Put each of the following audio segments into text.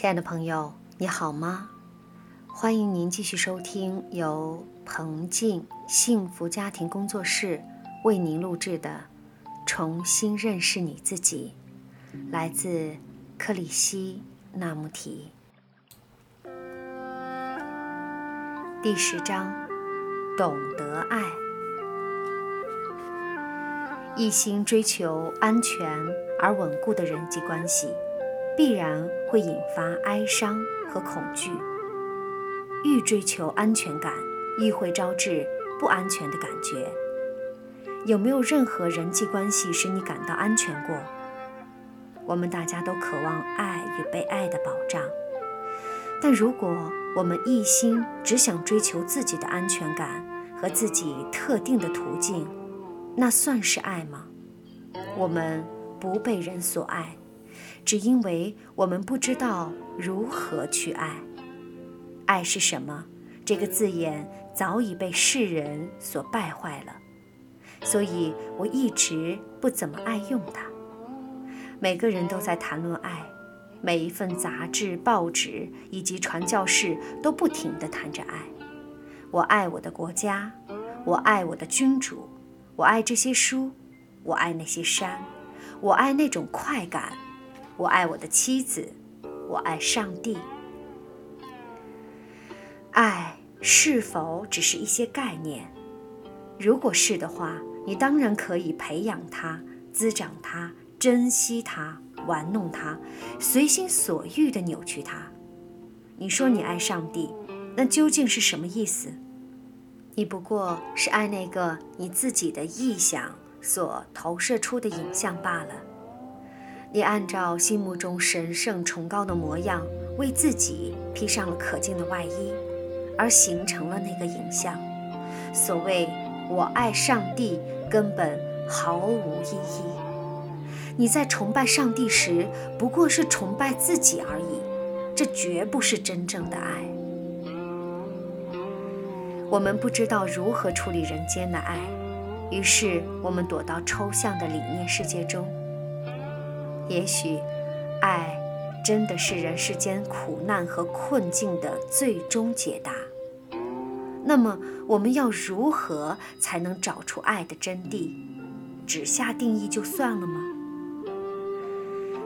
亲爱的朋友，你好吗？欢迎您继续收听由彭静幸福家庭工作室为您录制的《重新认识你自己》，来自克里希那穆提。第十章：懂得爱。一心追求安全而稳固的人际关系，必然会引发哀伤和恐惧。愈追求安全感，愈会招致不安全的感觉。有没有任何人际关系使你感到安全过？我们大家都渴望爱与被爱的保障，但如果我们一心只想追求自己的安全感和自己特定的途径，那算是爱吗？我们不被人所爱，只因为我们不知道如何去爱。爱是什么？这个字眼早已被世人所败坏了，所以我一直不怎么爱用它。每个人都在谈论爱，每一份杂志、报纸以及传教士都不停地谈着爱。我爱我的国家，我爱我的君主，我爱这些书，我爱那些山，我爱那种快感，我爱我的妻子，我爱上帝。爱是否只是一些概念？如果是的话，你当然可以培养它、滋长它、珍惜它、玩弄它，随心所欲地扭曲它。你说你爱上帝，那究竟是什么意思？你不过是爱那个你自己的臆想所投射出的影像罢了。你按照心目中神圣崇高的模样，为自己披上了可敬的外衣。而形成了那个影像。所谓“我爱上帝”，根本毫无意义。你在崇拜上帝时，不过是崇拜自己而已，这绝不是真正的爱。我们不知道如何处理人间的爱，于是我们躲到抽象的理念世界中。也许，爱真的是人世间苦难和困境的最终解答。那么，我们要如何才能找出爱的真谛？只下定义就算了吗？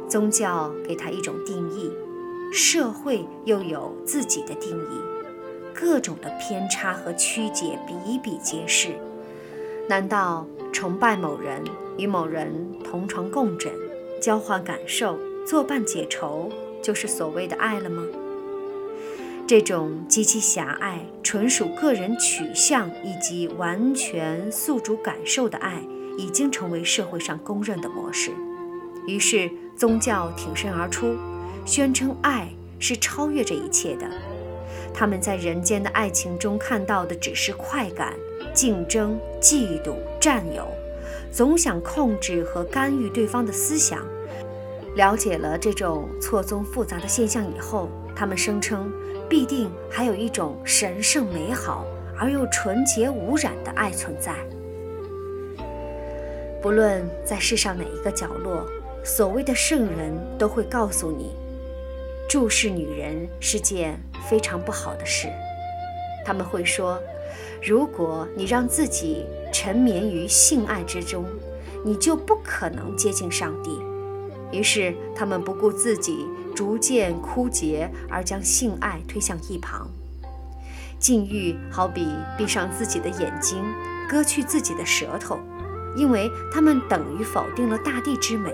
宗教给它一种定义，社会又有自己的定义，各种的偏差和曲解比比皆是。难道崇拜某人，与某人同床共枕，交换感受，作伴解愁，就是所谓的爱了吗？这种极其狭隘、纯属个人取向以及完全宿主感受的爱，已经成为社会上公认的模式。于是，宗教挺身而出，宣称爱是超越这一切的。他们在人间的爱情中看到的只是快感、竞争、嫉妒、占有，总想控制和干预对方的思想。了解了这种错综复杂的现象以后，他们声称。必定还有一种神圣美好而又纯洁无染的爱存在。不论在世上哪一个角落，所谓的圣人都会告诉你，注视女人是件非常不好的事。他们会说，如果你让自己沉湎于性爱之中，你就不可能接近上帝。于是他们不顾自己。逐渐枯竭，而将性爱推向一旁。禁欲好比闭上自己的眼睛，割去自己的舌头，因为他们等于否定了大地之美。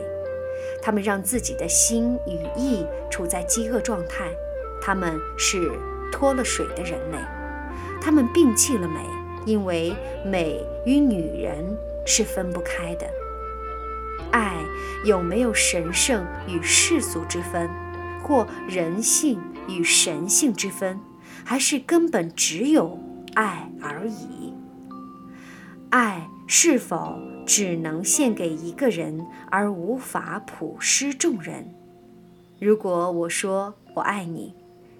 他们让自己的心与意处在饥饿状态。他们是脱了水的人类。他们摒弃了美，因为美与女人是分不开的。爱有没有神圣与世俗之分？或人性与神性之分，还是根本只有爱而已？爱是否只能献给一个人，而无法普施众人？如果我说我爱你，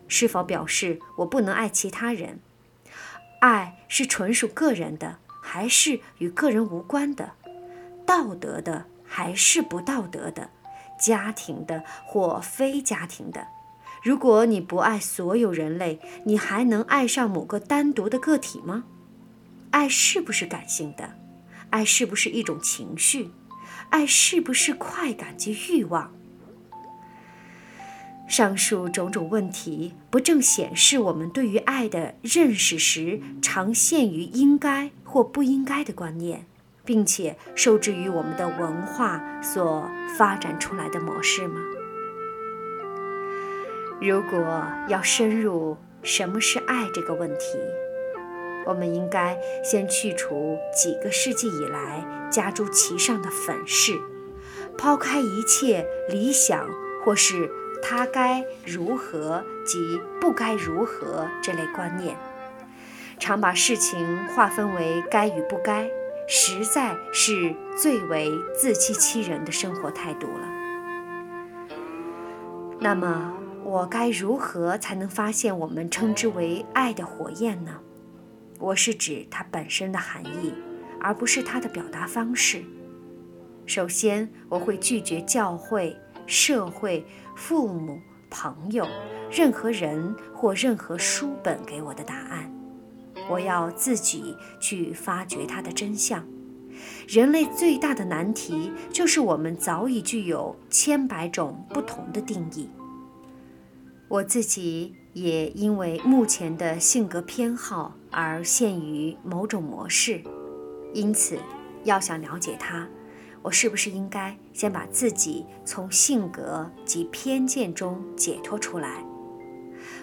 是否表示我不能爱其他人？爱是纯属个人的，还是与个人无关的？道德的，还是不道德的？家庭的或非家庭的，如果你不爱所有人类，你还能爱上某个单独的个体吗？爱是不是感性的？爱是不是一种情绪？爱是不是快感及欲望？上述种种问题，不正显示我们对于爱的认识时，常限于应该或不应该的观念，并且受制于我们的文化所发展出来的模式吗？如果要深入什么是爱这个问题，我们应该先去除几个世纪以来加诸其上的粉饰，抛开一切理想或是他该如何及不该如何这类观念，常把事情划分为该与不该，实在是最为自欺欺人的生活态度了。那么，我该如何才能发现我们称之为爱的火焰呢？我是指它本身的含义，而不是它的表达方式。首先，我会拒绝教会、社会、父母、朋友、任何人或任何书本给我的答案。我要自己去发掘它的真相。人类最大的难题就是我们早已具有千百种不同的定义。我自己也因为目前的性格偏好而陷于某种模式，因此，要想了解它，我是不是应该先把自己从性格及偏见中解脱出来？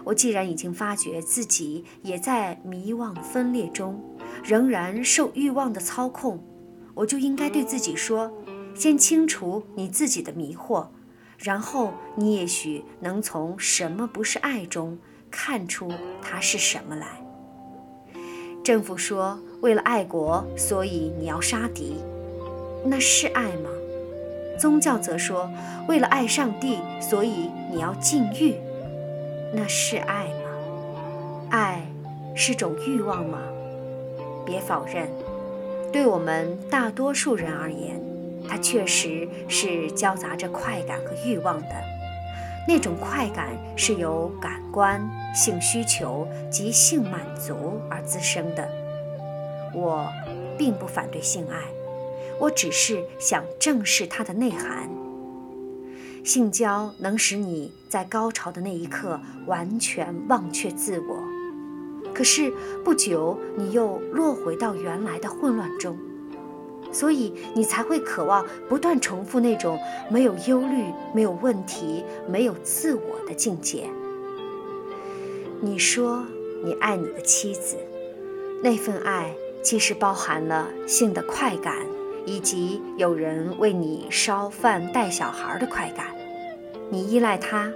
我既然已经发觉自己也在迷惘分裂中，仍然受欲望的操控，我就应该对自己说：先清除你自己的迷惑。然后你也许能从什么不是爱中看出它是什么来。政府说为了爱国，所以你要杀敌，那是爱吗？宗教则说为了爱上帝，所以你要禁欲，那是爱吗？爱是种欲望吗？别否认，对我们大多数人而言。它确实是交杂着快感和欲望的，那种快感是由感官、性需求及性满足而滋生的。我并不反对性爱，我只是想正视它的内涵。性交能使你在高潮的那一刻完全忘却自我，可是不久你又落回到原来的混乱中。所以你才会渴望不断重复那种没有忧虑、没有问题、没有自我的境界。你说你爱你的妻子，那份爱其实包含了性的快感，以及有人为你烧饭、带小孩的快感。你依赖他，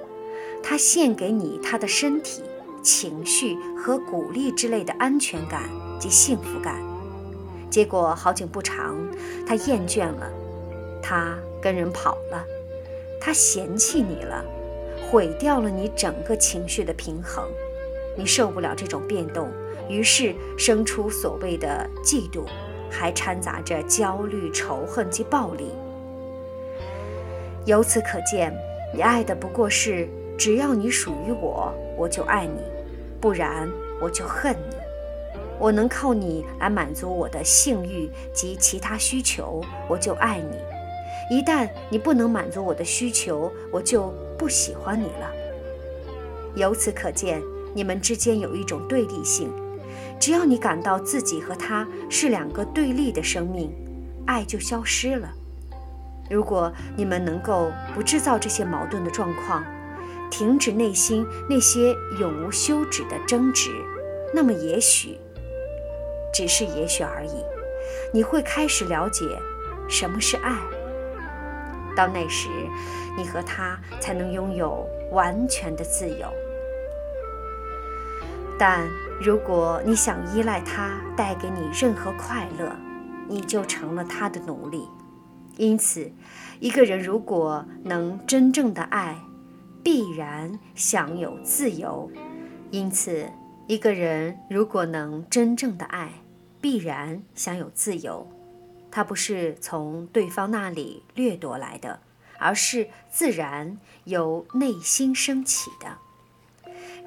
他献给你他的身体、情绪和鼓励之类的安全感及幸福感。结果好景不长，他厌倦了，他跟人跑了，他嫌弃你了，毁掉了你整个情绪的平衡，你受不了这种变动，于是生出所谓的嫉妒，还掺杂着焦虑、仇恨及暴力。由此可见，你爱的不过是只要你属于我，我就爱你，不然我就恨你。我能靠你来满足我的性欲及其他需求，我就爱你；一旦你不能满足我的需求，我就不喜欢你了。由此可见，你们之间有一种对立性。只要你感到自己和他是两个对立的生命，爱就消失了。如果你们能够不制造这些矛盾的状况，停止内心那些永无休止的争执，那么也许。只是也许而已，你会开始了解什么是爱。到那时，你和他才能拥有完全的自由。但如果你想依赖他带给你任何快乐，你就成了他的奴隶。因此，一个人如果能真正的爱，必然享有自由。因此，一个人如果能真正的爱，必然享有自由，它不是从对方那里掠夺来的，而是自然由内心升起的。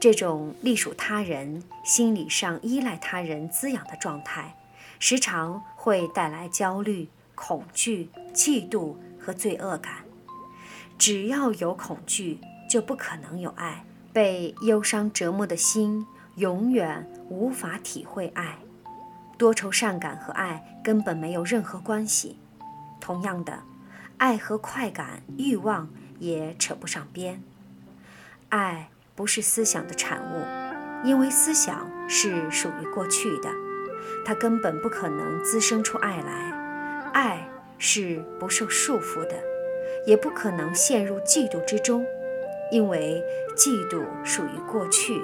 这种隶属他人、心理上依赖他人滋养的状态，时常会带来焦虑、恐惧、嫉妒和罪恶感。只要有恐惧，就不可能有爱。被忧伤折磨的心，永远无法体会爱。多愁善感和爱根本没有任何关系。同样的，爱和快感、欲望也扯不上边。爱。不是思想的产物，因为思想是属于过去的，它根本不可能滋生出爱来。爱是不受束缚的，也不可能陷入嫉妒之中，因为嫉妒属于过去，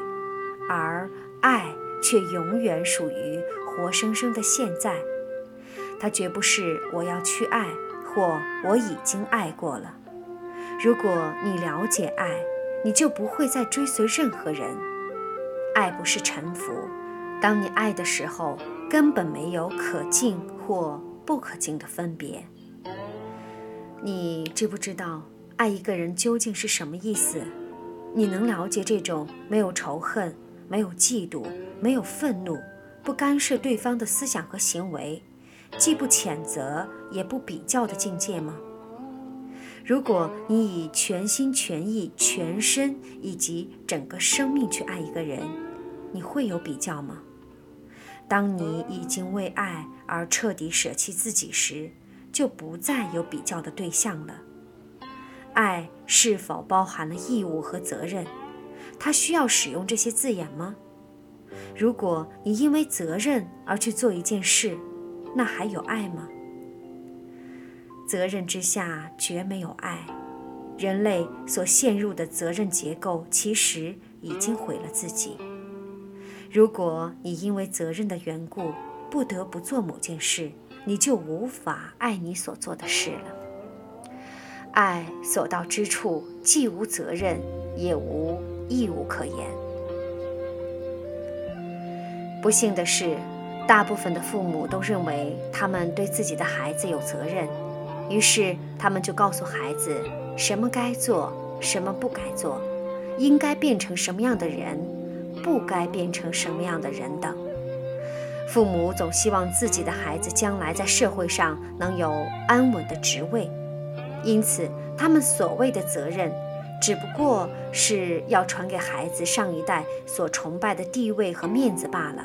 而爱却永远属于活生生的现在。它绝不是我要去爱，或我已经爱过了。如果你了解爱，你就不会再追随任何人。爱不是臣服。当你爱的时候，根本没有可敬或不可敬的分别。你知不知道爱一个人究竟是什么意思？你能了解这种没有仇恨、没有嫉妒、没有愤怒、不干涉对方的思想和行为，既不谴责也不比较的境界吗？如果你以全心全意、全身以及整个生命去爱一个人，你会有比较吗？当你已经为爱而彻底舍弃自己时，就不再有比较的对象了。爱是否包含了义务和责任？它需要使用这些字眼吗？如果你因为责任而去做一件事，那还有爱吗？责任之下绝没有爱，人类所陷入的责任结构其实已经毁了自己。如果你因为责任的缘故不得不做某件事，你就无法爱你所做的事了。爱所到之处，既无责任，也无义务可言。不幸的是，大部分的父母都认为他们对自己的孩子有责任。于是，他们就告诉孩子什么该做，什么不该做，应该变成什么样的人，不该变成什么样的人等。父母总希望自己的孩子将来在社会上能有安稳的职位，因此，他们所谓的责任，只不过是要传给孩子上一代所崇拜的地位和面子罢了。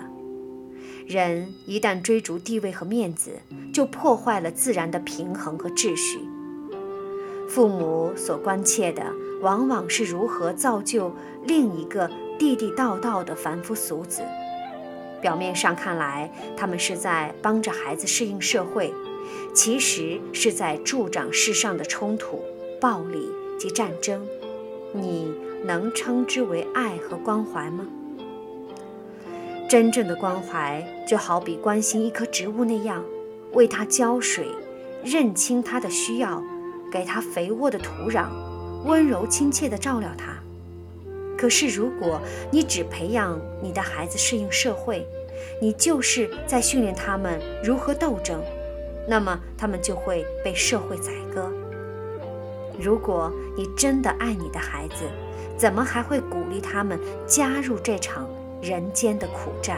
人一旦追逐地位和面子，就破坏了自然的平衡和秩序。父母所关切的，往往是如何造就另一个地地道道的凡夫俗子。表面上看来，他们是在帮着孩子适应社会，其实是在助长世上的冲突、暴力及战争。你能称之为爱和关怀吗？真正的关怀，就好比关心一棵植物那样，为它浇水，认清它的需要，给它肥沃的土壤，温柔亲切地照料它。可是，如果你只培养你的孩子适应社会，你就是在训练他们如何斗争，那么他们就会被社会宰割。如果你真的爱你的孩子，怎么还会鼓励他们加入这场？人间的苦战。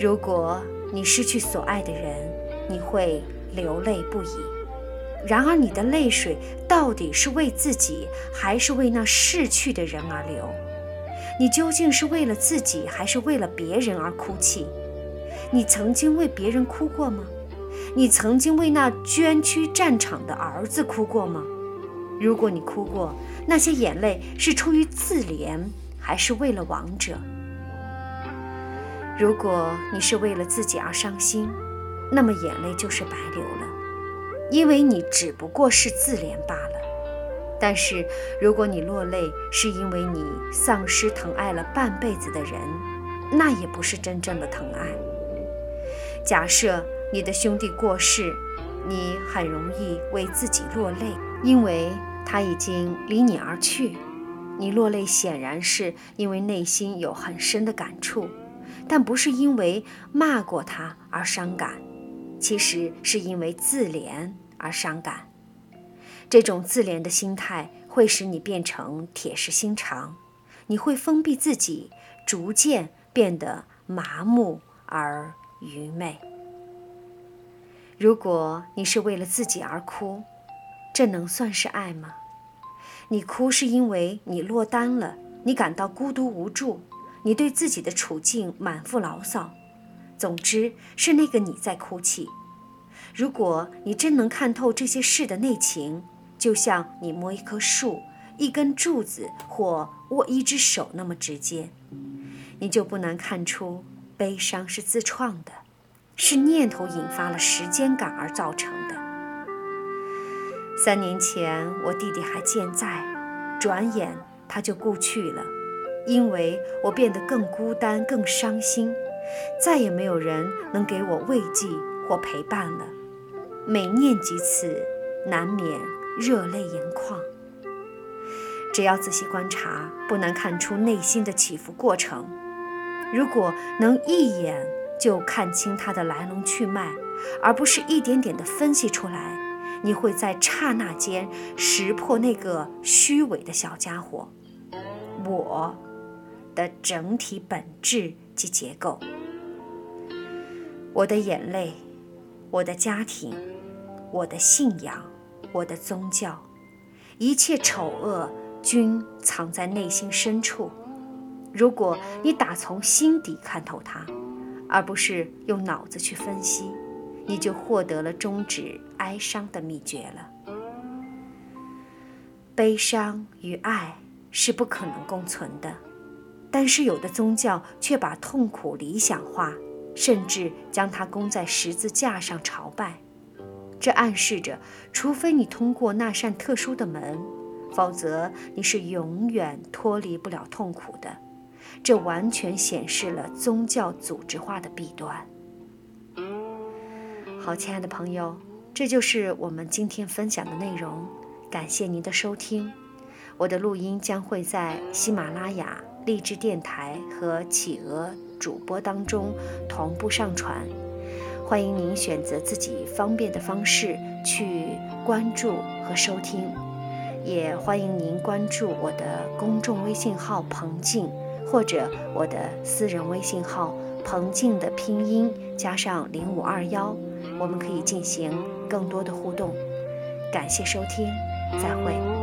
如果你失去所爱的人，你会流泪不已。然而，你的泪水到底是为自己，还是为那逝去的人而流？你究竟是为了自己，还是为了别人而哭泣？你曾经为别人哭过吗？你曾经为那捐躯战场的儿子哭过吗？如果你哭过，那些眼泪是出于自怜。还是为了王者。如果你是为了自己而伤心，那么眼泪就是白流了，因为你只不过是自怜罢了。但是，如果你落泪是因为你丧失疼爱了半辈子的人，那也不是真正的疼爱。假设你的兄弟过世，你很容易为自己落泪，因为他已经离你而去。你落泪显然是因为内心有很深的感触，但不是因为骂过他而伤感，其实是因为自怜而伤感。这种自怜的心态会使你变成铁石心肠，你会封闭自己，逐渐变得麻木而愚昧。如果你是为了自己而哭，这能算是爱吗？你哭是因为你落单了，你感到孤独无助，你对自己的处境满腹牢骚。总之是那个你在哭泣。如果你真能看透这些事的内情，就像你摸一棵树、一根柱子或握一只手那么直接，你就不难看出悲伤是自创的，是念头引发了时间感而造成的。三年前我弟弟还健在，转眼他就故去了，因为我变得更孤单、更伤心。再也没有人能给我慰藉或陪伴了，每念及此，难免热泪盈眶。只要仔细观察，不难看出内心的起伏过程。如果能一眼就看清它的来龙去脉，而不是一点点地分析出来，你会在刹那间识破那个虚伪的小家伙——我的整体本质及结构。我的眼泪，我的家庭，我的信仰，我的宗教，一切丑恶均藏在内心深处。如果你打从心底看透它，而不是用脑子去分析，你就获得了终止哀伤的秘诀了。悲伤与爱是不可能共存的，但是有的宗教却把痛苦理想化。甚至将它供在十字架上朝拜，这暗示着，除非你通过那扇特殊的门，否则你是永远脱离不了痛苦的。这完全显示了宗教组织化的弊端。好，亲爱的朋友，这就是我们今天分享的内容。感谢您的收听，我的录音将会在喜马拉雅、荔枝电台和企鹅。主播当中同步上传，欢迎您选择自己方便的方式去关注和收听，也欢迎您关注我的公众微信号“彭静”或者我的私人微信号“彭静”的拼音加上零五二幺，我们可以进行更多的互动。感谢收听，再会。